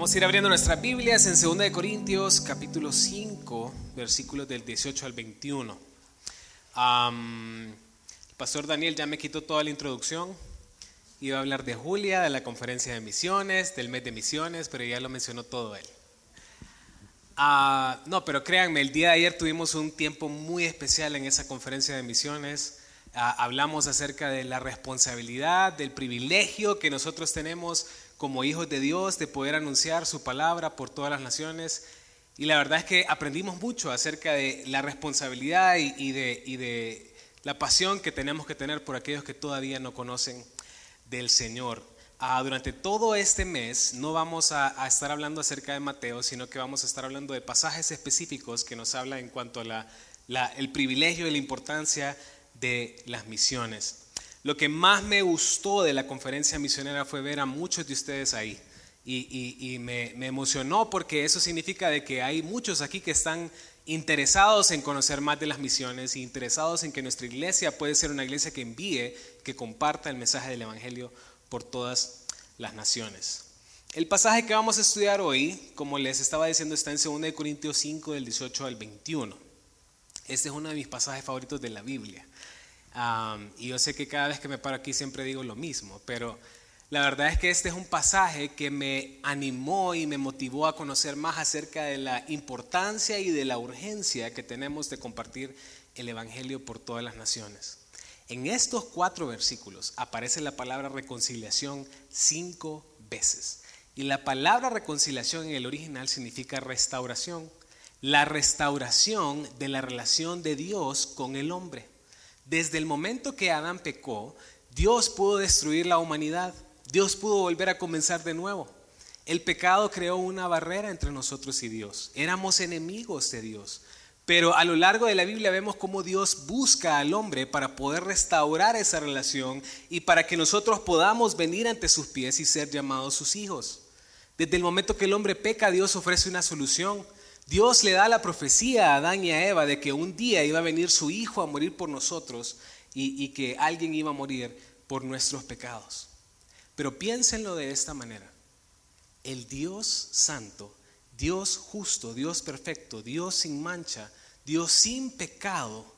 Vamos a ir abriendo nuestras Biblias en 2 de Corintios, capítulo 5, versículos del 18 al 21. el pastor Daniel ya me quitó toda la introducción. Iba a hablar de Julia, de la conferencia de misiones, del mes de misiones, pero ya lo mencionó todo él. Ah, no, pero créanme, el día de ayer tuvimos un tiempo muy especial en esa conferencia de misiones. Ah, hablamos acerca de la responsabilidad, del privilegio que nosotros tenemos como hijos de Dios de poder anunciar su palabra por todas las naciones. Y la verdad es que aprendimos mucho acerca de la responsabilidad y, de, la pasión que tenemos que tener por aquellos que todavía no conocen del Señor. Ah, durante todo este mes no vamos a, estar hablando acerca de Mateo, sino que vamos a estar hablando de pasajes específicos que nos hablan en cuanto a la, el privilegio y la importancia de las misiones. Lo que más me gustó de la conferencia misionera fue ver a muchos de ustedes ahí. Y, me, emocionó porque eso significa de que hay muchos aquí que están interesados en conocer más de las misiones y interesados en que nuestra iglesia puede ser una iglesia que envíe, que comparta el mensaje del Evangelio por todas las naciones. El pasaje que vamos a estudiar hoy, como les estaba diciendo, está en 2 Corintios 5 del 18 al 21. Este es uno de mis pasajes favoritos de la Biblia y yo sé que cada vez que me paro aquí siempre digo lo mismo, pero la verdad es que este es un pasaje que me animó y me motivó a conocer más acerca de la importancia y de la urgencia que tenemos de compartir el Evangelio por todas las naciones. En estos cuatro versículos aparece la palabra reconciliación cinco veces. Y la palabra reconciliación en el original significa restauración. La restauración de la relación de Dios con el hombre. Desde el momento que Adán pecó, Dios pudo destruir la humanidad. Dios pudo volver a comenzar de nuevo. El pecado creó una barrera entre nosotros y Dios. Éramos enemigos de Dios. Pero a lo largo de la Biblia vemos cómo Dios busca al hombre para poder restaurar esa relación y para que nosotros podamos venir ante sus pies y ser llamados sus hijos. Desde el momento que el hombre peca, Dios ofrece una solución. Dios le da la profecía a Adán y a Eva de que un día iba a venir su hijo a morir por nosotros y, que alguien iba a morir por nuestros pecados. Pero piénsenlo de esta manera. El Dios santo, Dios justo, Dios perfecto, Dios sin mancha, Dios sin pecado,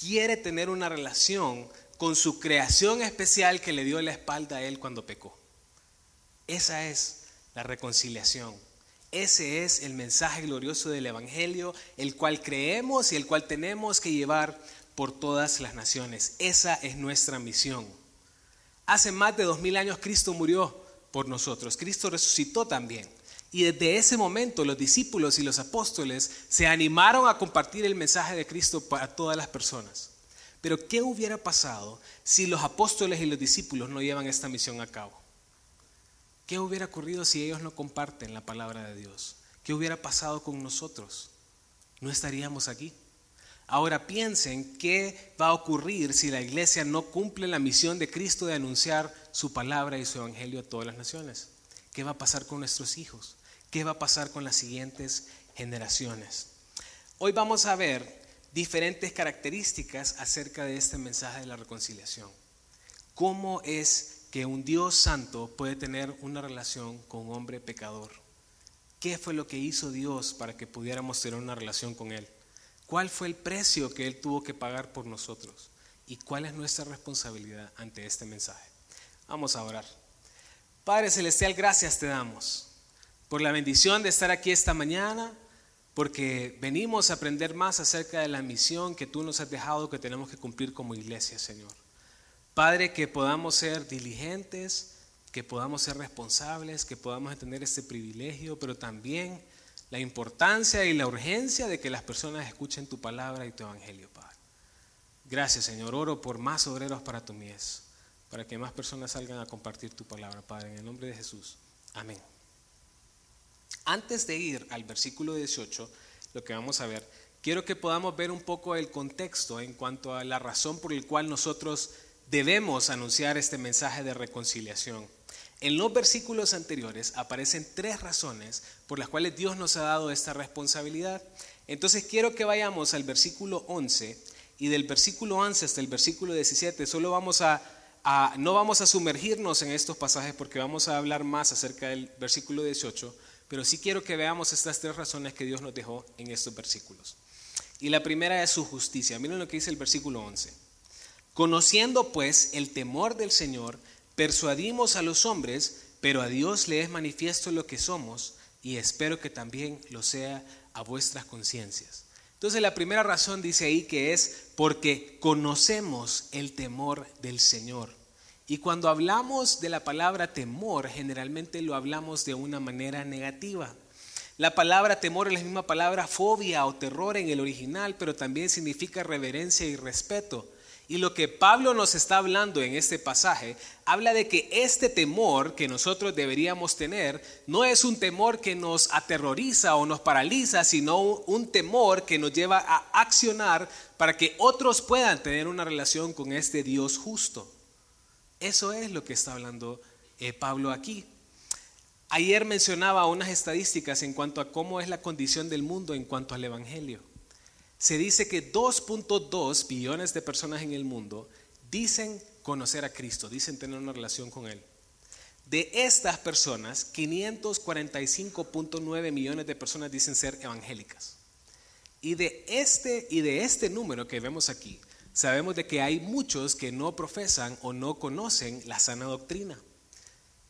quiere tener una relación con su creación especial que le dio la espalda a él cuando pecó. Esa es la reconciliación ese es el mensaje glorioso del Evangelio, el cual creemos y el cual tenemos que llevar por todas las naciones. Esa es nuestra misión. Hace más de dos mil años Cristo murió por nosotros. Cristo resucitó también. Y desde ese momento los discípulos y los apóstoles se animaron a compartir el mensaje de Cristo para todas las personas. Pero ¿qué hubiera pasado si los apóstoles y los discípulos no llevan esta misión a cabo? ¿Qué hubiera ocurrido si ellos no comparten la palabra de Dios? ¿Qué hubiera pasado con nosotros? No estaríamos aquí. Ahora piensen qué va a ocurrir si la iglesia no cumple la misión de Cristo de anunciar su palabra y su evangelio a todas las naciones. ¿Qué va a pasar con nuestros hijos? ¿Qué va a pasar con las siguientes generaciones? Hoy vamos a ver diferentes características acerca de este mensaje de la reconciliación. ¿Cómo es que un Dios santo puede tener una relación con un hombre pecador. ¿Qué fue lo que hizo Dios para que pudiéramos tener una relación con Él? ¿Cuál fue el precio que Él tuvo que pagar por nosotros? ¿Y cuál es nuestra responsabilidad ante este mensaje? Vamos a orar. Padre Celestial, gracias te damos por la bendición de estar aquí esta mañana, porque venimos a aprender más acerca de la misión que tú nos has dejado que tenemos que cumplir como iglesia, Señor. Padre, que podamos ser diligentes, que podamos ser responsables, que podamos tener este privilegio, pero también la importancia y la urgencia de que las personas escuchen tu palabra y tu evangelio, Padre. Gracias, Señor. Oro por más obreros para tu mies, para que más personas salgan a compartir tu palabra, Padre, en el nombre de Jesús. Amén. Antes de ir al versículo 18, lo que vamos a ver, quiero que podamos ver un poco el contexto en cuanto a la razón por la cual nosotros debemos anunciar este mensaje de reconciliación. En los versículos anteriores aparecen tres razones por las cuales Dios nos ha dado esta responsabilidad. Entonces quiero que vayamos al versículo 11 y del versículo 11 hasta el versículo 17 solo vamos a, no vamos a sumergirnos en estos pasajes porque vamos a hablar más acerca del versículo 18, pero sí quiero que veamos estas tres razones que Dios nos dejó en estos versículos. Y la primera es su justicia. Miren lo que dice el versículo 11. Conociendo pues el temor del Señor, persuadimos a los hombres, pero a Dios le es manifiesto lo que somos, y espero que también lo sea a vuestras conciencias. Entonces la primera razón dice ahí que es porque conocemos el temor del Señor. Y cuando hablamos de la palabra temor, generalmente lo hablamos de una manera negativa. La palabra temor es la misma palabra fobia o terror en el original, pero también significa reverencia y respeto. Y lo que Pablo nos está hablando en este pasaje, habla de que este temor que nosotros deberíamos tener no es un temor que nos aterroriza o nos paraliza, sino un temor que nos lleva a accionar para que otros puedan tener una relación con este Dios justo. Eso es lo que está hablando eh, Pablo aquí. Ayer mencionaba unas estadísticas en cuanto a cómo es la condición del mundo en cuanto al Evangelio se dice que 2.2 billones de personas en el mundo dicen conocer a Cristo, dicen tener una relación con Él. De estas personas, 545.9 millones de personas dicen ser evangélicas. Y de este y de este número que vemos aquí, sabemos de que hay muchos que no profesan o no conocen la sana doctrina.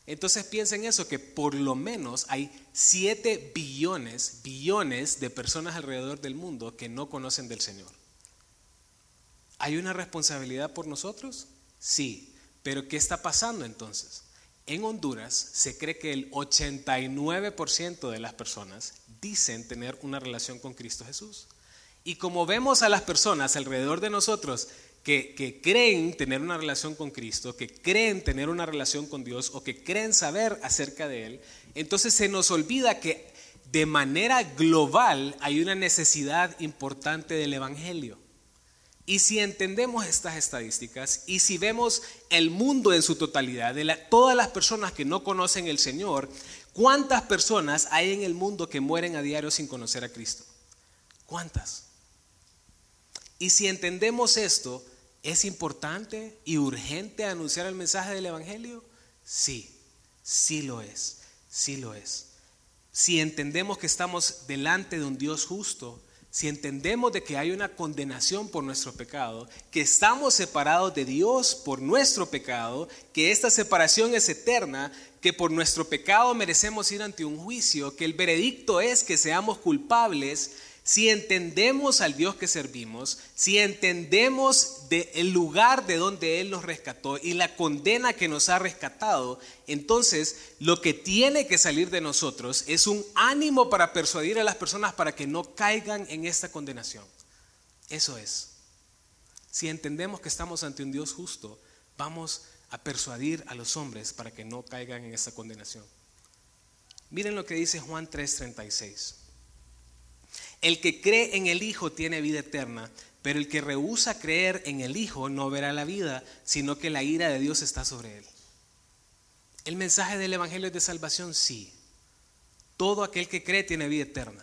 Entonces piensen eso, que por lo menos hay 7 billones, billones de personas alrededor del mundo que no conocen del Señor. ¿Hay una responsabilidad por nosotros? Sí, pero ¿qué está pasando entonces? En Honduras se cree que el 89% de las personas dicen tener una relación con Cristo Jesús. Y como vemos a las personas alrededor de nosotros que, creen tener una relación con Cristo, que creen tener una relación con Dios o que creen saber acerca de Él, entonces se nos olvida que de manera global hay una necesidad importante del Evangelio. Y si entendemos estas estadísticas y si vemos el mundo en su totalidad, de todas las personas que no conocen el Señor, ¿cuántas personas hay en el mundo que mueren a diario sin conocer a Cristo? ¿Cuántas? Y si entendemos esto, ¿Es importante y urgente anunciar el mensaje del Evangelio? Sí, sí lo es, sí lo es. Si entendemos que estamos delante de un Dios justo, si entendemos de que hay una condenación por nuestro pecado, que estamos separados de Dios por nuestro pecado, que esta separación es eterna, que por nuestro pecado merecemos ir ante un juicio, que el veredicto es que seamos culpables, si entendemos al Dios que servimos, si entendemos el lugar de donde Él nos rescató y la condena que nos ha rescatado, entonces lo que tiene que salir de nosotros es un ánimo para persuadir a las personas para que no caigan en esta condenación. Eso es. Si entendemos que estamos ante un Dios justo, vamos a persuadir a los hombres para que no caigan en esta condenación. Miren lo que dice Juan 3:36. El que cree en el Hijo tiene vida eterna, pero el que rehúsa creer en el Hijo no verá la vida, sino que la ira de Dios está sobre él. El mensaje del Evangelio es de salvación, sí. Todo aquel que cree tiene vida eterna.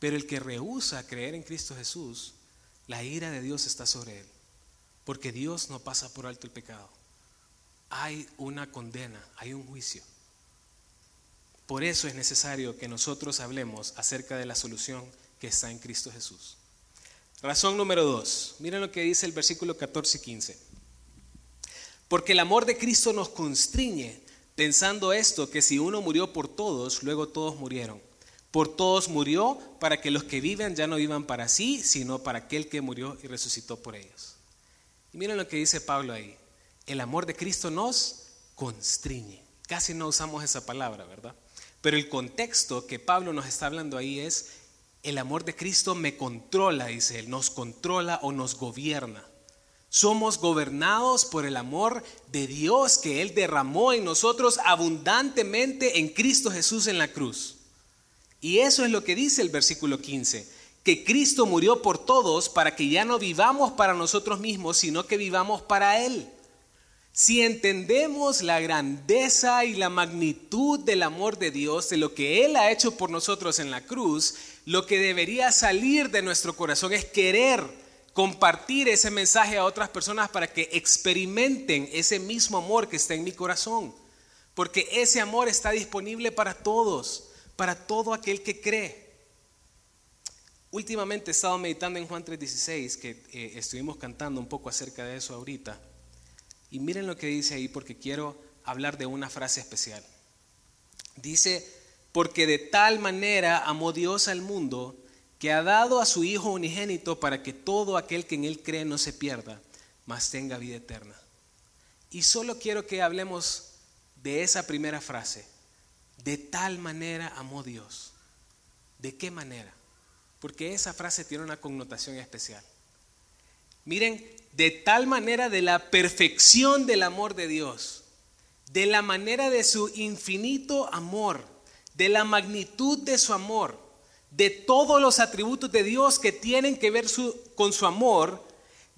Pero el que rehúsa creer en Cristo Jesús, la ira de Dios está sobre él. Porque Dios no pasa por alto el pecado. Hay una condena, hay un juicio. Por eso es necesario que nosotros hablemos acerca de la solución que está en Cristo Jesús. Razón número dos. Miren lo que dice el versículo 14 y 15. Porque el amor de Cristo nos constriñe, pensando esto, que si uno murió por todos, luego todos murieron. Por todos murió para que los que viven ya no vivan para sí, sino para aquel que murió y resucitó por ellos. Y miren lo que dice Pablo ahí. El amor de Cristo nos constriñe. Casi no usamos esa palabra, ¿verdad? Pero el contexto que Pablo nos está hablando ahí es, el amor de Cristo me controla, dice él, nos controla o nos gobierna. Somos gobernados por el amor de Dios que Él derramó en nosotros abundantemente en Cristo Jesús en la cruz. Y eso es lo que dice el versículo 15, que Cristo murió por todos para que ya no vivamos para nosotros mismos, sino que vivamos para Él. Si entendemos la grandeza y la magnitud del amor de Dios, de lo que Él ha hecho por nosotros en la cruz, lo que debería salir de nuestro corazón es querer compartir ese mensaje a otras personas para que experimenten ese mismo amor que está en mi corazón. Porque ese amor está disponible para todos. para todo aquel que cree. Últimamente he estado meditando en Juan 3:16, que eh, estuvimos cantando un poco acerca de eso ahorita. Y miren lo que dice ahí porque quiero hablar de una frase especial. Dice, porque de tal manera amó Dios al mundo que ha dado a su Hijo unigénito para que todo aquel que en Él cree no se pierda, mas tenga vida eterna. Y solo quiero que hablemos de esa primera frase. De tal manera amó Dios. ¿De qué manera? Porque esa frase tiene una connotación especial. Miren, de tal manera de la perfección del amor de Dios, de la manera de su infinito amor, de la magnitud de su amor, de todos los atributos de Dios que tienen que ver con su amor,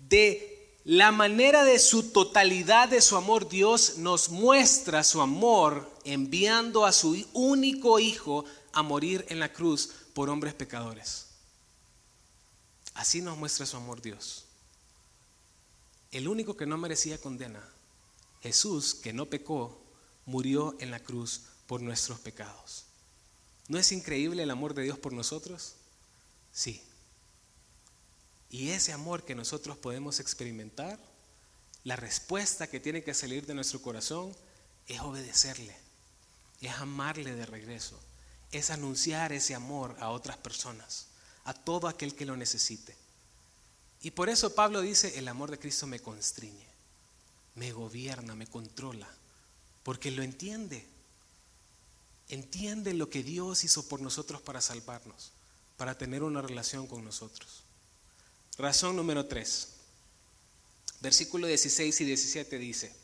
de la manera de su totalidad de su amor, Dios nos muestra su amor enviando a su único Hijo a morir en la cruz por hombres pecadores. Así nos muestra su amor Dios. El único que no merecía condena, Jesús, que no pecó, murió en la cruz por nuestros pecados. ¿No es increíble el amor de Dios por nosotros? Sí. Y ese amor que nosotros podemos experimentar, la respuesta que tiene que salir de nuestro corazón es obedecerle, es amarle de regreso, es anunciar ese amor a otras personas, a todo aquel que lo necesite. Y por eso Pablo dice, el amor de Cristo me constriñe, me gobierna, me controla, porque lo entiende. Entiende lo que Dios hizo por nosotros para salvarnos, para tener una relación con nosotros. Razón número 3. Versículo 16 y 17 dice,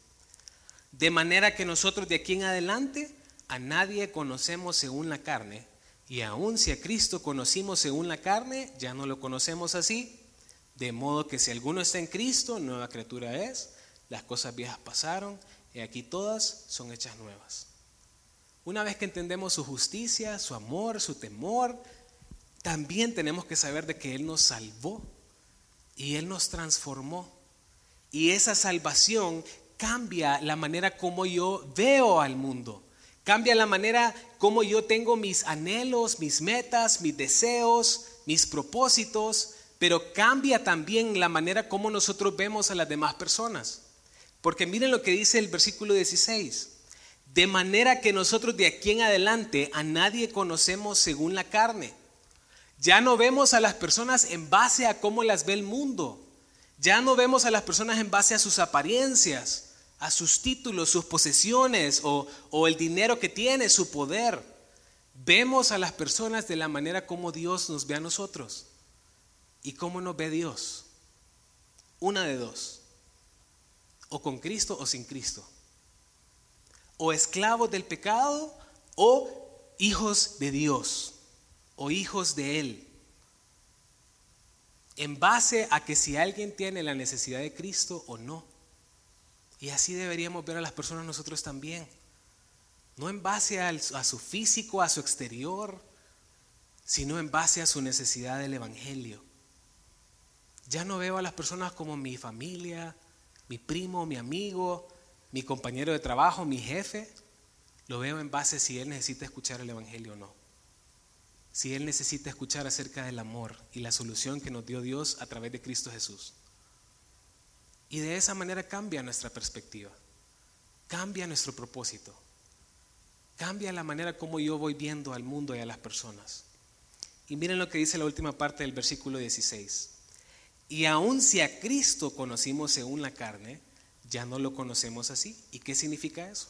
de manera que nosotros de aquí en adelante a nadie conocemos según la carne, y aun si a Cristo conocimos según la carne, ya no lo conocemos así, de modo que si alguno está en Cristo, nueva criatura es, las cosas viejas pasaron, y aquí todas son hechas nuevas. Una vez que entendemos su justicia, su amor, su temor, también tenemos que saber de que Él nos salvó y Él nos transformó. Y esa salvación cambia la manera como yo veo al mundo. Cambia la manera como yo tengo mis anhelos, mis metas, mis deseos, mis propósitos, pero cambia también la manera como nosotros vemos a las demás personas. Porque miren lo que dice el versículo 16. De manera que nosotros de aquí en adelante a nadie conocemos según la carne. Ya no vemos a las personas en base a cómo las ve el mundo. Ya no vemos a las personas en base a sus apariencias, a sus títulos, sus posesiones o, o el dinero que tiene, su poder. Vemos a las personas de la manera como Dios nos ve a nosotros. ¿Y cómo nos ve Dios? Una de dos. O con Cristo o sin Cristo. O esclavos del pecado o hijos de Dios o hijos de Él. En base a que si alguien tiene la necesidad de Cristo o no. Y así deberíamos ver a las personas nosotros también. No en base a, su físico, a su exterior, sino en base a su necesidad del Evangelio. Ya no veo a las personas como mi familia, mi primo, mi amigo, mi compañero de trabajo, mi jefe. Lo veo en base si él necesita escuchar el Evangelio o no si Él necesita escuchar acerca del amor y la solución que nos dio Dios a través de Cristo Jesús. Y de esa manera cambia nuestra perspectiva, cambia nuestro propósito, cambia la manera como yo voy viendo al mundo y a las personas. Y miren lo que dice la última parte del versículo 16. Y aun si a Cristo conocimos según la carne, ya no lo conocemos así. ¿Y qué significa eso?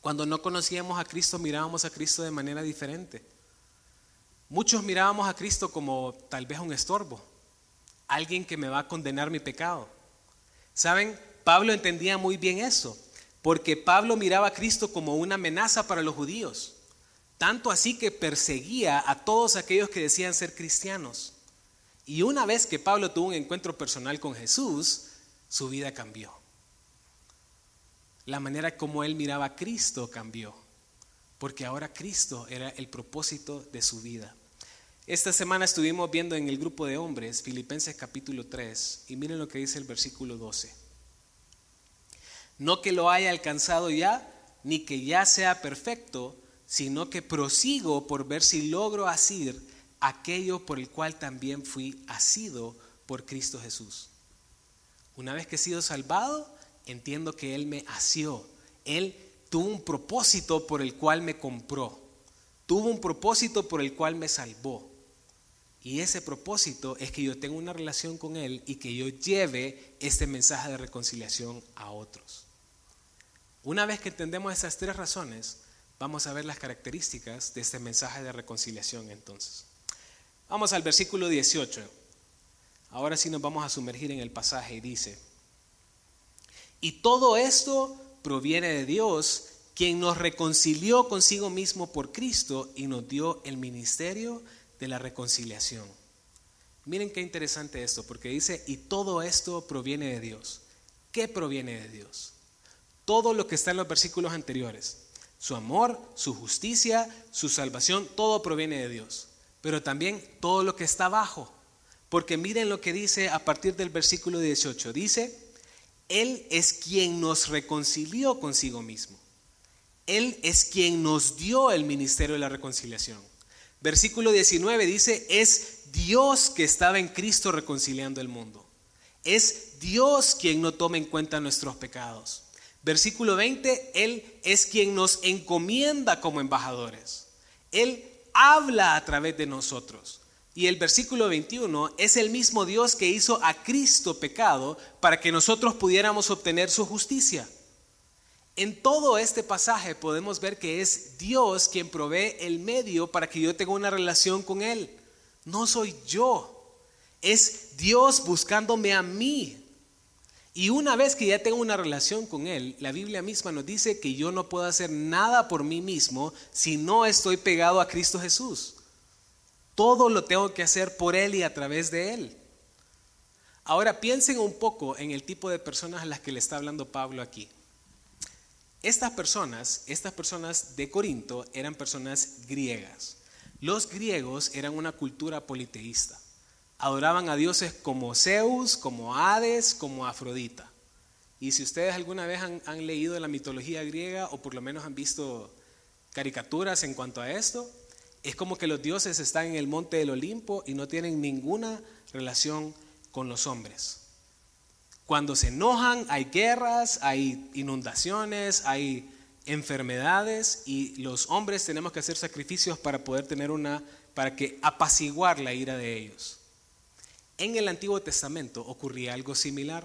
Cuando no conocíamos a Cristo, mirábamos a Cristo de manera diferente. Muchos mirábamos a Cristo como tal vez un estorbo, alguien que me va a condenar mi pecado. ¿Saben? Pablo entendía muy bien eso, porque Pablo miraba a Cristo como una amenaza para los judíos, tanto así que perseguía a todos aquellos que decían ser cristianos. Y una vez que Pablo tuvo un encuentro personal con Jesús, su vida cambió. La manera como él miraba a Cristo cambió, porque ahora Cristo era el propósito de su vida. Esta semana estuvimos viendo en el grupo de hombres Filipenses capítulo 3 y miren lo que dice el versículo 12. No que lo haya alcanzado ya, ni que ya sea perfecto, sino que prosigo por ver si logro asir aquello por el cual también fui asido por Cristo Jesús. Una vez que he sido salvado, entiendo que Él me asió. Él tuvo un propósito por el cual me compró. Tuvo un propósito por el cual me salvó. Y ese propósito es que yo tenga una relación con Él y que yo lleve este mensaje de reconciliación a otros. Una vez que entendemos esas tres razones, vamos a ver las características de este mensaje de reconciliación entonces. Vamos al versículo 18. Ahora sí nos vamos a sumergir en el pasaje y dice, y todo esto proviene de Dios, quien nos reconcilió consigo mismo por Cristo y nos dio el ministerio de la reconciliación. Miren qué interesante esto, porque dice, y todo esto proviene de Dios. ¿Qué proviene de Dios? Todo lo que está en los versículos anteriores. Su amor, su justicia, su salvación, todo proviene de Dios. Pero también todo lo que está abajo, porque miren lo que dice a partir del versículo 18. Dice, Él es quien nos reconcilió consigo mismo. Él es quien nos dio el ministerio de la reconciliación. Versículo 19 dice, es Dios que estaba en Cristo reconciliando el mundo. Es Dios quien no toma en cuenta nuestros pecados. Versículo 20, Él es quien nos encomienda como embajadores. Él habla a través de nosotros. Y el versículo 21 es el mismo Dios que hizo a Cristo pecado para que nosotros pudiéramos obtener su justicia. En todo este pasaje podemos ver que es Dios quien provee el medio para que yo tenga una relación con Él. No soy yo. Es Dios buscándome a mí. Y una vez que ya tengo una relación con Él, la Biblia misma nos dice que yo no puedo hacer nada por mí mismo si no estoy pegado a Cristo Jesús. Todo lo tengo que hacer por Él y a través de Él. Ahora piensen un poco en el tipo de personas a las que le está hablando Pablo aquí. Estas personas, estas personas de Corinto eran personas griegas. Los griegos eran una cultura politeísta. Adoraban a dioses como Zeus, como Hades, como Afrodita. Y si ustedes alguna vez han, han leído la mitología griega o por lo menos han visto caricaturas en cuanto a esto, es como que los dioses están en el monte del Olimpo y no tienen ninguna relación con los hombres. Cuando se enojan hay guerras, hay inundaciones, hay enfermedades y los hombres tenemos que hacer sacrificios para poder tener una, para que apaciguar la ira de ellos. En el Antiguo Testamento ocurría algo similar.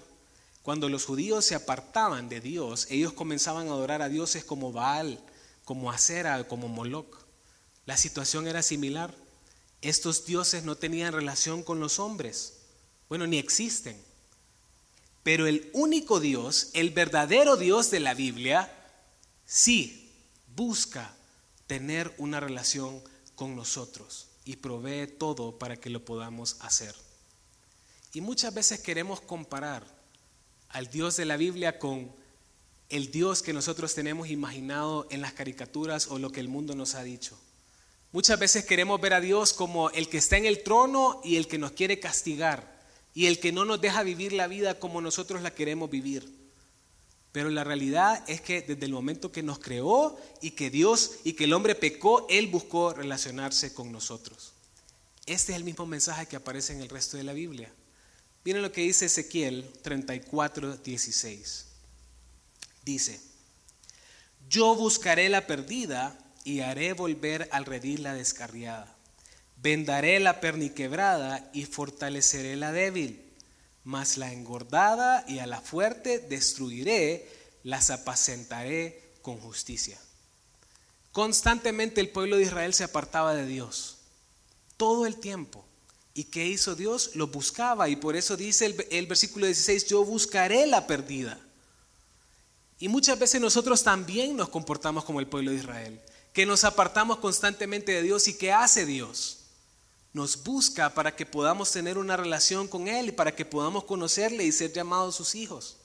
Cuando los judíos se apartaban de Dios, ellos comenzaban a adorar a dioses como Baal, como Acera, como Moloch. La situación era similar. Estos dioses no tenían relación con los hombres. Bueno, ni existen. Pero el único Dios, el verdadero Dios de la Biblia, sí busca tener una relación con nosotros y provee todo para que lo podamos hacer. Y muchas veces queremos comparar al Dios de la Biblia con el Dios que nosotros tenemos imaginado en las caricaturas o lo que el mundo nos ha dicho. Muchas veces queremos ver a Dios como el que está en el trono y el que nos quiere castigar y el que no nos deja vivir la vida como nosotros la queremos vivir. Pero la realidad es que desde el momento que nos creó y que Dios y que el hombre pecó, Él buscó relacionarse con nosotros. Este es el mismo mensaje que aparece en el resto de la Biblia. Miren lo que dice Ezequiel 34, 16. Dice, yo buscaré la perdida y haré volver al redil la descarriada. Vendaré la perniquebrada y fortaleceré la débil, mas la engordada y a la fuerte destruiré, las apacentaré con justicia. Constantemente el pueblo de Israel se apartaba de Dios, todo el tiempo. ¿Y qué hizo Dios? Lo buscaba y por eso dice el, versículo 16, yo buscaré la perdida. Y muchas veces nosotros también nos comportamos como el pueblo de Israel que nos apartamos constantemente de Dios y que hace Dios. Nos busca para que podamos tener una relación con Él y para que podamos conocerle y ser llamados sus hijos.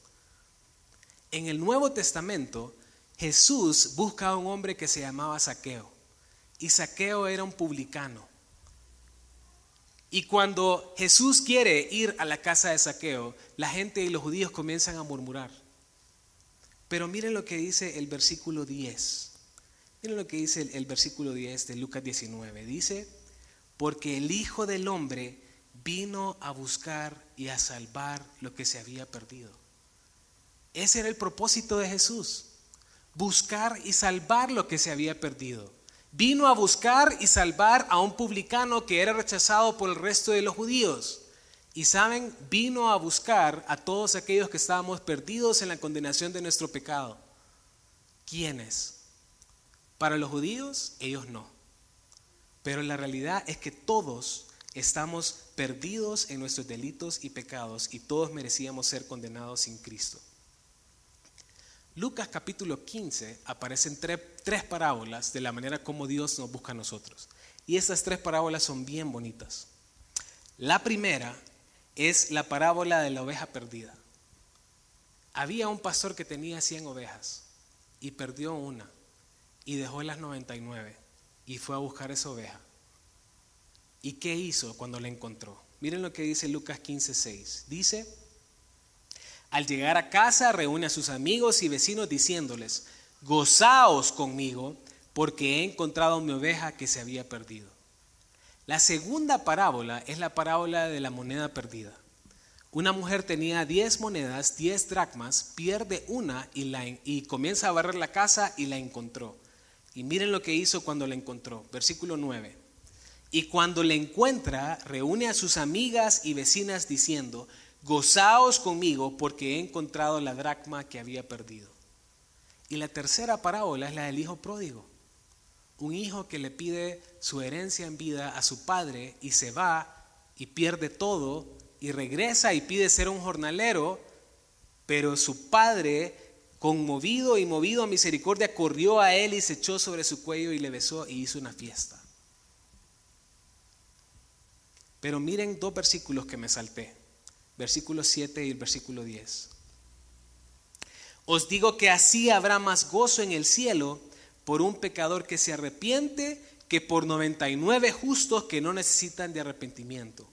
En el Nuevo Testamento, Jesús busca a un hombre que se llamaba Saqueo. Y Saqueo era un publicano. Y cuando Jesús quiere ir a la casa de Saqueo, la gente y los judíos comienzan a murmurar. Pero miren lo que dice el versículo 10. Miren lo que dice el, versículo 10 de Lucas 19. Dice, porque el Hijo del Hombre vino a buscar y a salvar lo que se había perdido. Ese era el propósito de Jesús, buscar y salvar lo que se había perdido. Vino a buscar y salvar a un publicano que era rechazado por el resto de los judíos. Y saben, vino a buscar a todos aquellos que estábamos perdidos en la condenación de nuestro pecado. ¿Quiénes? Para los judíos, ellos no. Pero la realidad es que todos estamos perdidos en nuestros delitos y pecados y todos merecíamos ser condenados sin Cristo. Lucas capítulo 15 aparecen tres, parábolas de la manera como Dios nos busca a nosotros. Y estas tres parábolas son bien bonitas. La primera es la parábola de la oveja perdida. Había un pastor que tenía 100 ovejas y perdió una y dejó las 99 y fue a buscar esa oveja. ¿Y qué hizo cuando la encontró? Miren lo que dice Lucas 15:6. Dice, al llegar a casa reúne a sus amigos y vecinos diciéndoles, gozaos conmigo porque he encontrado mi oveja que se había perdido. La segunda parábola es la parábola de la moneda perdida. Una mujer tenía 10 monedas, 10 dracmas, pierde una y, la, y comienza a barrer la casa y la encontró. Y miren lo que hizo cuando la encontró. Versículo 9. Y cuando la encuentra, reúne a sus amigas y vecinas diciendo, gozaos conmigo porque he encontrado la dracma que había perdido. Y la tercera parábola es la del hijo pródigo. Un hijo que le pide su herencia en vida a su padre y se va y pierde todo y regresa y pide ser un jornalero, pero su padre conmovido y movido a misericordia, corrió a él y se echó sobre su cuello y le besó y hizo una fiesta. Pero miren dos versículos que me salté, versículo 7 y el versículo 10. Os digo que así habrá más gozo en el cielo por un pecador que se arrepiente que por 99 justos que no necesitan de arrepentimiento.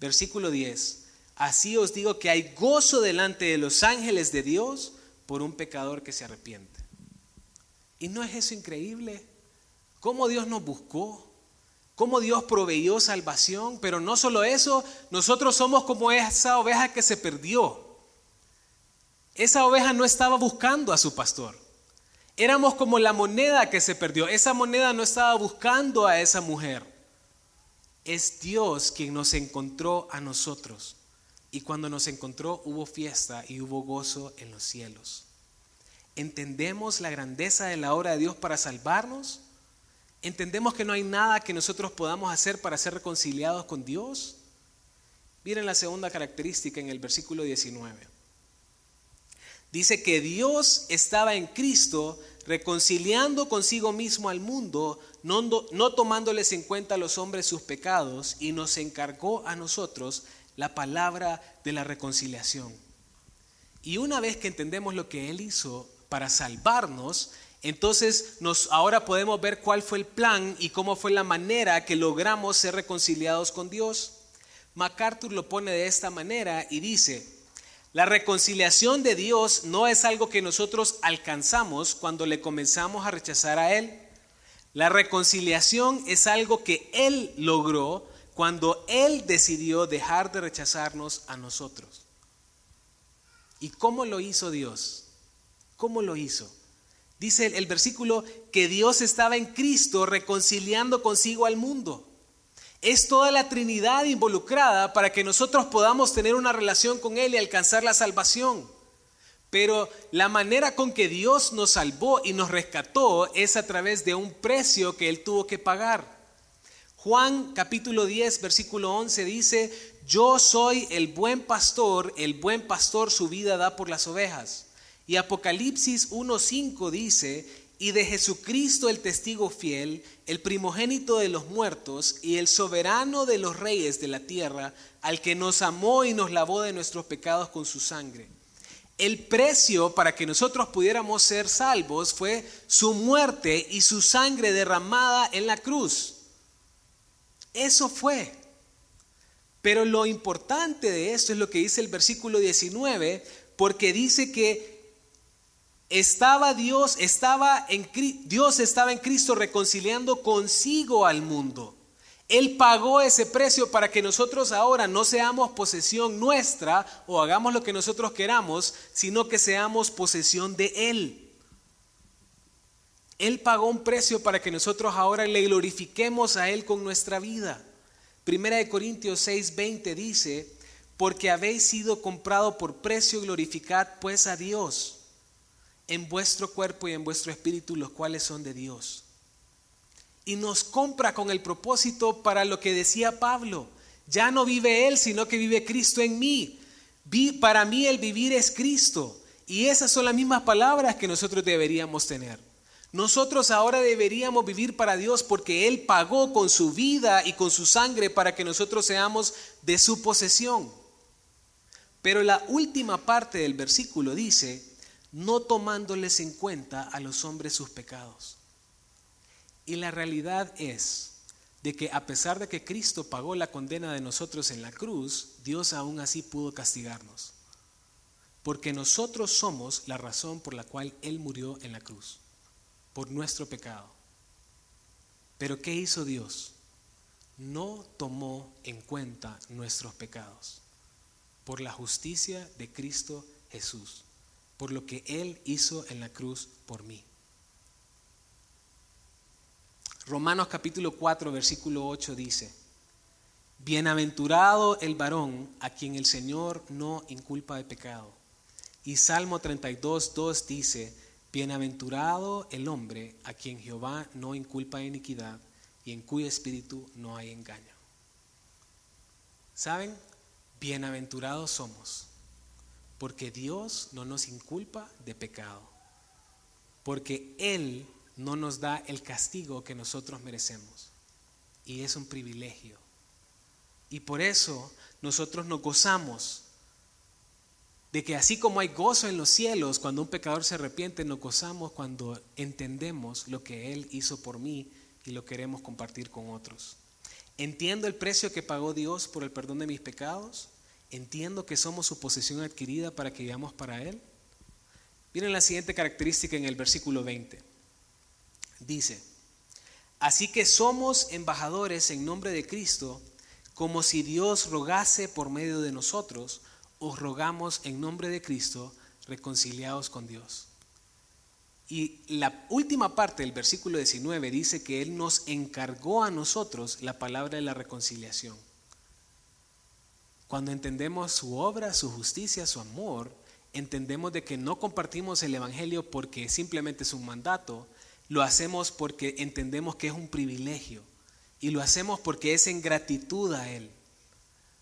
Versículo 10. Así os digo que hay gozo delante de los ángeles de Dios por un pecador que se arrepiente. ¿Y no es eso increíble? ¿Cómo Dios nos buscó? ¿Cómo Dios proveyó salvación? Pero no solo eso, nosotros somos como esa oveja que se perdió. Esa oveja no estaba buscando a su pastor. Éramos como la moneda que se perdió. Esa moneda no estaba buscando a esa mujer. Es Dios quien nos encontró a nosotros. Y cuando nos encontró hubo fiesta y hubo gozo en los cielos. ¿Entendemos la grandeza de la obra de Dios para salvarnos? ¿Entendemos que no hay nada que nosotros podamos hacer para ser reconciliados con Dios? Miren la segunda característica en el versículo 19. Dice que Dios estaba en Cristo reconciliando consigo mismo al mundo, no, no tomándoles en cuenta a los hombres sus pecados, y nos encargó a nosotros la palabra de la reconciliación. Y una vez que entendemos lo que Él hizo para salvarnos, entonces nos, ahora podemos ver cuál fue el plan y cómo fue la manera que logramos ser reconciliados con Dios. MacArthur lo pone de esta manera y dice, la reconciliación de Dios no es algo que nosotros alcanzamos cuando le comenzamos a rechazar a Él. La reconciliación es algo que Él logró cuando Él decidió dejar de rechazarnos a nosotros. ¿Y cómo lo hizo Dios? ¿Cómo lo hizo? Dice el, versículo que Dios estaba en Cristo reconciliando consigo al mundo. Es toda la Trinidad involucrada para que nosotros podamos tener una relación con Él y alcanzar la salvación. Pero la manera con que Dios nos salvó y nos rescató es a través de un precio que Él tuvo que pagar. Juan capítulo 10, versículo 11 dice, yo soy el buen pastor, el buen pastor su vida da por las ovejas. Y Apocalipsis 1.5 dice, y de Jesucristo el testigo fiel, el primogénito de los muertos y el soberano de los reyes de la tierra, al que nos amó y nos lavó de nuestros pecados con su sangre. El precio para que nosotros pudiéramos ser salvos fue su muerte y su sangre derramada en la cruz. Eso fue. Pero lo importante de esto es lo que dice el versículo 19, porque dice que Estaba Dios, estaba en Dios estaba en Cristo reconciliando consigo al mundo. Él pagó ese precio para que nosotros ahora no seamos posesión nuestra o hagamos lo que nosotros queramos, sino que seamos posesión de Él. Él pagó un precio para que nosotros ahora le glorifiquemos a Él con nuestra vida. Primera de Corintios 6:20 dice, porque habéis sido comprado por precio, glorificad pues a Dios en vuestro cuerpo y en vuestro espíritu, los cuales son de Dios. Y nos compra con el propósito para lo que decía Pablo. Ya no vive Él, sino que vive Cristo en mí. Para mí el vivir es Cristo. Y esas son las mismas palabras que nosotros deberíamos tener. Nosotros ahora deberíamos vivir para Dios porque Él pagó con su vida y con su sangre para que nosotros seamos de su posesión. Pero la última parte del versículo dice, no tomándoles en cuenta a los hombres sus pecados. Y la realidad es de que a pesar de que Cristo pagó la condena de nosotros en la cruz, Dios aún así pudo castigarnos. Porque nosotros somos la razón por la cual Él murió en la cruz, por nuestro pecado. Pero ¿qué hizo Dios? No tomó en cuenta nuestros pecados por la justicia de Cristo Jesús, por lo que Él hizo en la cruz por mí. Romanos capítulo 4, versículo 8 dice, Bienaventurado el varón a quien el Señor no inculpa de pecado. Y Salmo 32, 2 dice, Bienaventurado el hombre a quien Jehová no inculpa de iniquidad y en cuyo espíritu no hay engaño. ¿Saben? Bienaventurados somos, porque Dios no nos inculpa de pecado, porque Él no nos da el castigo que nosotros merecemos. Y es un privilegio. Y por eso nosotros nos gozamos de que así como hay gozo en los cielos cuando un pecador se arrepiente, nos gozamos cuando entendemos lo que Él hizo por mí y lo queremos compartir con otros. Entiendo el precio que pagó Dios por el perdón de mis pecados. Entiendo que somos su posesión adquirida para que vivamos para Él. Miren la siguiente característica en el versículo 20. Dice, así que somos embajadores en nombre de Cristo, como si Dios rogase por medio de nosotros, os rogamos en nombre de Cristo, reconciliados con Dios. Y la última parte del versículo 19 dice que Él nos encargó a nosotros la palabra de la reconciliación. Cuando entendemos su obra, su justicia, su amor, entendemos de que no compartimos el Evangelio porque simplemente es un mandato, lo hacemos porque entendemos que es un privilegio y lo hacemos porque es en gratitud a Él.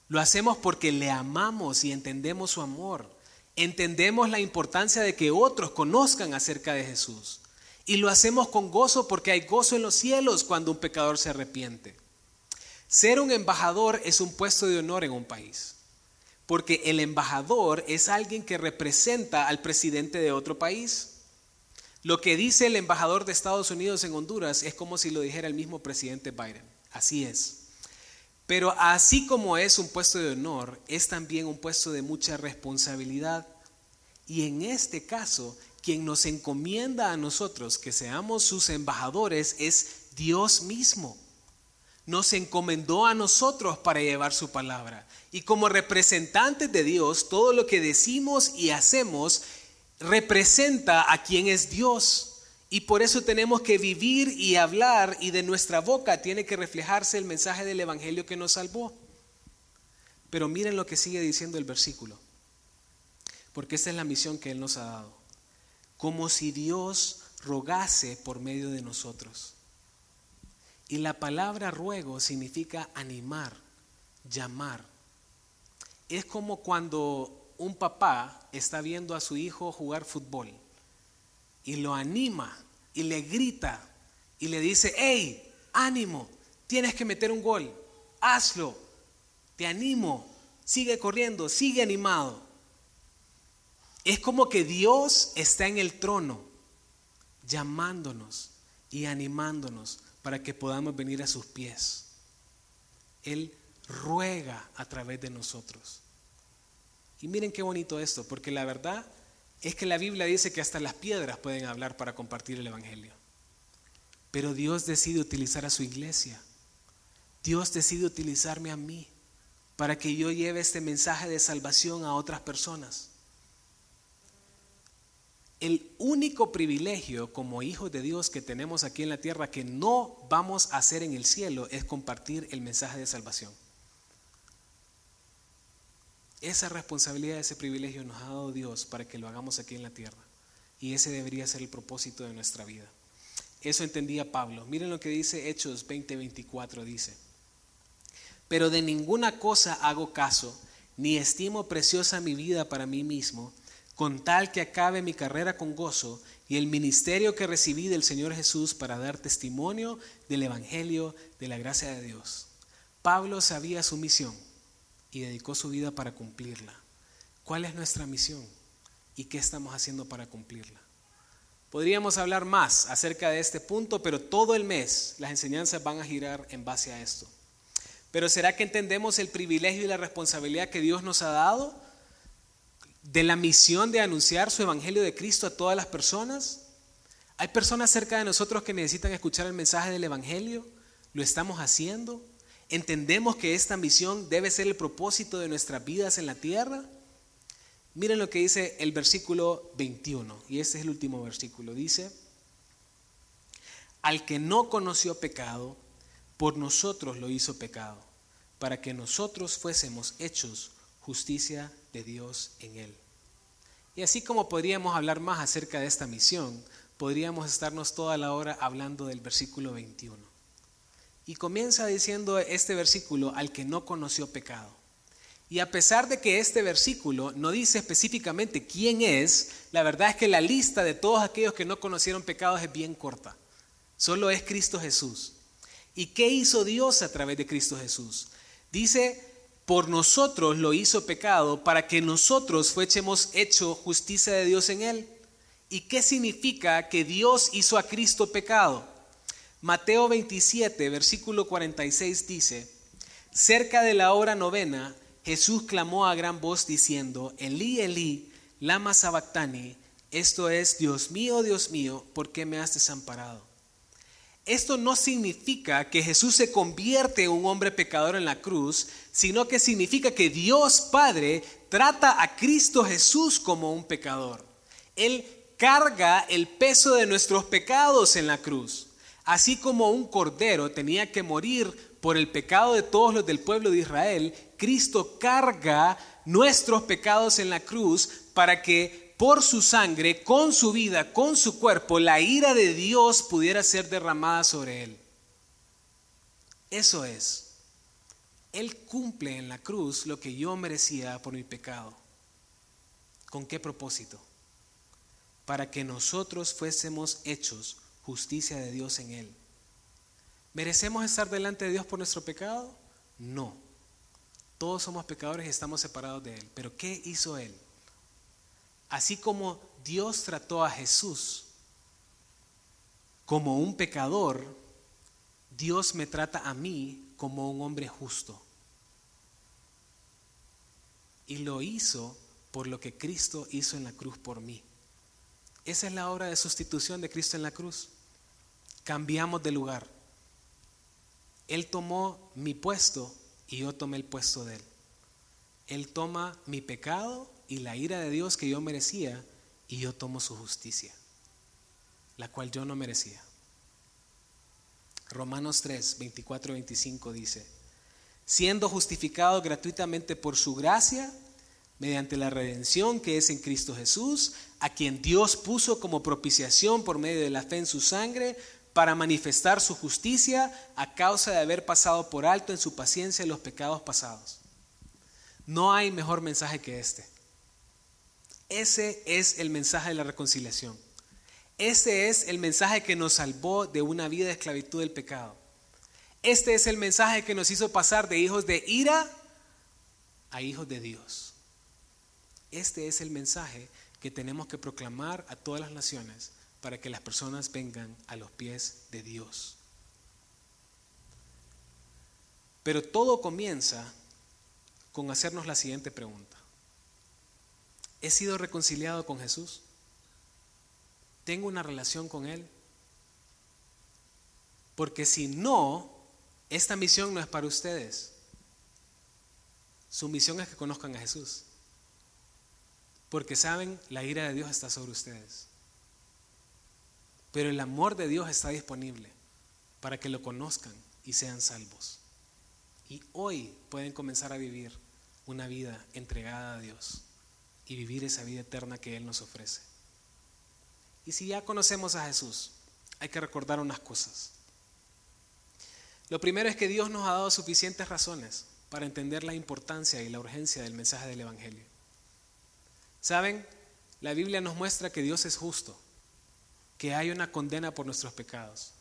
Lo hacemos porque le amamos y entendemos su amor entendemos la importancia de que otros conozcan acerca de Jesús. Y lo hacemos con gozo porque hay gozo en los cielos cuando un pecador se arrepiente. Ser un embajador es un puesto de honor en un país, porque el embajador es alguien que representa al presidente de otro país. Lo que dice el embajador de Estados Unidos en Honduras es como si lo dijera el mismo presidente Biden. Así es. Pero así como es un puesto de honor, es también un puesto de mucha responsabilidad. Y en este caso, quien nos encomienda a nosotros que seamos sus embajadores es Dios mismo. Nos encomendó a nosotros para llevar su palabra. Y como representantes de Dios, todo lo que decimos y hacemos representa a quien es Dios. Y por eso tenemos que vivir y hablar y de nuestra boca tiene que reflejarse el mensaje del Evangelio que nos salvó. Pero miren lo que sigue diciendo el versículo, porque esta es la misión que Él nos ha dado. Como si Dios rogase por medio de nosotros. Y la palabra ruego significa animar, llamar. Es como cuando un papá está viendo a su hijo jugar fútbol y lo anima y le grita y le dice, hey, ánimo, tienes que meter un gol, hazlo, te animo, sigue corriendo, sigue animado. Es como que Dios está en el trono llamándonos y animándonos para que podamos venir a sus pies. Él ruega a través de nosotros. Y miren qué bonito esto, porque la verdad es que la Biblia dice que hasta las piedras pueden hablar para compartir el Evangelio. Pero Dios decide utilizar a su iglesia. Dios decide utilizarme a mí para que yo lleve este mensaje de salvación a otras personas. El único privilegio como hijos de Dios que tenemos aquí en la tierra que no vamos a hacer en el cielo es compartir el mensaje de salvación. Esa responsabilidad, ese privilegio nos ha dado Dios para que lo hagamos aquí en la tierra. Y ese debería ser el propósito de nuestra vida. Eso entendía Pablo. Miren lo que dice Hechos 20:24, dice. Pero de ninguna cosa hago caso, ni estimo preciosa mi vida para mí mismo, con tal que acabe mi carrera con gozo y el ministerio que recibí del Señor Jesús para dar testimonio del Evangelio de la gracia de Dios. Pablo sabía su misión y dedicó su vida para cumplirla. ¿Cuál es nuestra misión y qué estamos haciendo para cumplirla? Podríamos hablar más acerca de este punto, pero todo el mes las enseñanzas van a girar en base a esto. Pero ¿será que entendemos el privilegio y la responsabilidad que Dios nos ha dado de la misión de anunciar su Evangelio de Cristo a todas las personas? ¿Hay personas cerca de nosotros que necesitan escuchar el mensaje del Evangelio? ¿Lo estamos haciendo? ¿Entendemos que esta misión debe ser el propósito de nuestras vidas en la tierra? Miren lo que dice el versículo 21, y este es el último versículo. Dice, al que no conoció pecado, por nosotros lo hizo pecado, para que nosotros fuésemos hechos justicia de Dios en él. Y así como podríamos hablar más acerca de esta misión, podríamos estarnos toda la hora hablando del versículo 21. Y comienza diciendo este versículo al que no conoció pecado. Y a pesar de que este versículo no dice específicamente quién es, la verdad es que la lista de todos aquellos que no conocieron pecados es bien corta. Solo es Cristo Jesús. ¿Y qué hizo Dios a través de Cristo Jesús? Dice, por nosotros lo hizo pecado para que nosotros fuésemos hecho justicia de Dios en él. ¿Y qué significa que Dios hizo a Cristo pecado? Mateo 27, versículo 46 dice, cerca de la hora novena, Jesús clamó a gran voz diciendo, Elí, Elí, lama sabactani, esto es, Dios mío, Dios mío, ¿por qué me has desamparado? Esto no significa que Jesús se convierte en un hombre pecador en la cruz, sino que significa que Dios Padre trata a Cristo Jesús como un pecador. Él carga el peso de nuestros pecados en la cruz. Así como un cordero tenía que morir por el pecado de todos los del pueblo de Israel, Cristo carga nuestros pecados en la cruz para que por su sangre, con su vida, con su cuerpo, la ira de Dios pudiera ser derramada sobre él. Eso es. Él cumple en la cruz lo que yo merecía por mi pecado. ¿Con qué propósito? Para que nosotros fuésemos hechos justicia de Dios en Él. ¿Merecemos estar delante de Dios por nuestro pecado? No. Todos somos pecadores y estamos separados de Él. Pero ¿qué hizo Él? Así como Dios trató a Jesús como un pecador, Dios me trata a mí como un hombre justo. Y lo hizo por lo que Cristo hizo en la cruz por mí. Esa es la obra de sustitución de Cristo en la cruz. Cambiamos de lugar. Él tomó mi puesto y yo tomé el puesto de Él. Él toma mi pecado y la ira de Dios que yo merecía y yo tomo su justicia, la cual yo no merecía. Romanos 3, 24 25 dice, siendo justificado gratuitamente por su gracia, mediante la redención que es en Cristo Jesús, a quien Dios puso como propiciación por medio de la fe en su sangre, para manifestar su justicia a causa de haber pasado por alto en su paciencia los pecados pasados. No hay mejor mensaje que este. Ese es el mensaje de la reconciliación. Ese es el mensaje que nos salvó de una vida de esclavitud del pecado. Este es el mensaje que nos hizo pasar de hijos de ira a hijos de Dios. Este es el mensaje que tenemos que proclamar a todas las naciones para que las personas vengan a los pies de Dios. Pero todo comienza con hacernos la siguiente pregunta. ¿He sido reconciliado con Jesús? ¿Tengo una relación con Él? Porque si no, esta misión no es para ustedes. Su misión es que conozcan a Jesús. Porque saben, la ira de Dios está sobre ustedes. Pero el amor de Dios está disponible para que lo conozcan y sean salvos. Y hoy pueden comenzar a vivir una vida entregada a Dios y vivir esa vida eterna que Él nos ofrece. Y si ya conocemos a Jesús, hay que recordar unas cosas. Lo primero es que Dios nos ha dado suficientes razones para entender la importancia y la urgencia del mensaje del Evangelio. ¿Saben? La Biblia nos muestra que Dios es justo, que hay una condena por nuestros pecados.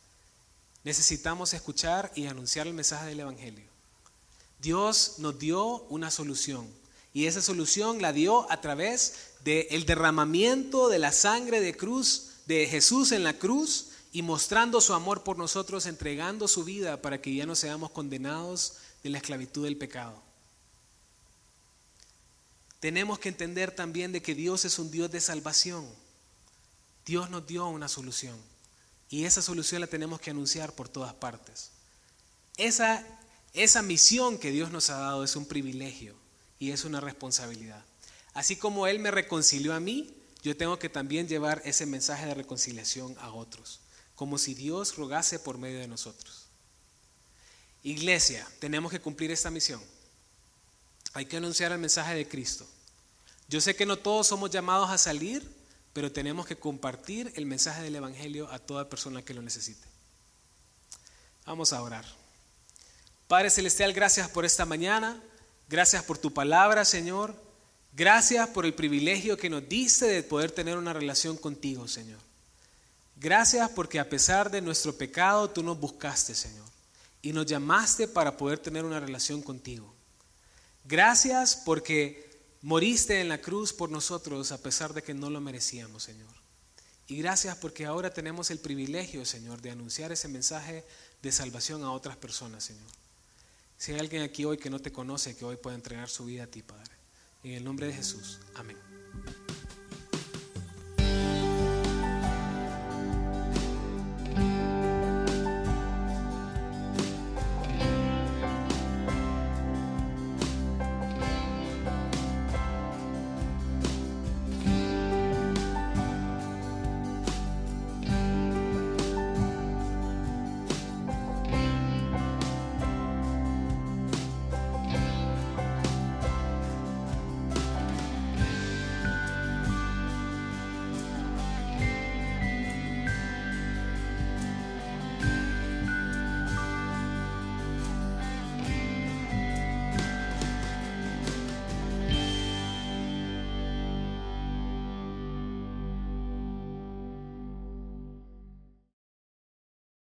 Necesitamos escuchar y anunciar el mensaje del Evangelio. Dios nos dio una solución y esa solución la dio a través del derramamiento de la sangre de cruz de Jesús en la cruz y mostrando su amor por nosotros, entregando su vida para que ya no seamos condenados de la esclavitud del pecado. Tenemos que entender también de que Dios es un Dios de salvación. Dios nos dio una solución y esa solución la tenemos que anunciar por todas partes. Esa, esa misión que Dios nos ha dado es un privilegio y es una responsabilidad. Así como Él me reconcilió a mí, yo tengo que también llevar ese mensaje de reconciliación a otros como si Dios rogase por medio de nosotros. Iglesia, tenemos que cumplir esta misión. Hay que anunciar el mensaje de Cristo. Yo sé que no todos somos llamados a salir, pero tenemos que compartir el mensaje del Evangelio a toda persona que lo necesite. Vamos a orar. Padre Celestial, gracias por esta mañana. Gracias por tu palabra, Señor. Gracias por el privilegio que nos diste de poder tener una relación contigo, Señor. Gracias porque a pesar de nuestro pecado tú nos buscaste, Señor, y nos llamaste para poder tener una relación contigo. Gracias porque moriste en la cruz por nosotros a pesar de que no lo merecíamos, Señor. Y gracias porque ahora tenemos el privilegio, Señor, de anunciar ese mensaje de salvación a otras personas, Señor. Si hay alguien aquí hoy que no te conoce, que hoy pueda entregar su vida a ti, Padre. En el nombre de Jesús. Amén.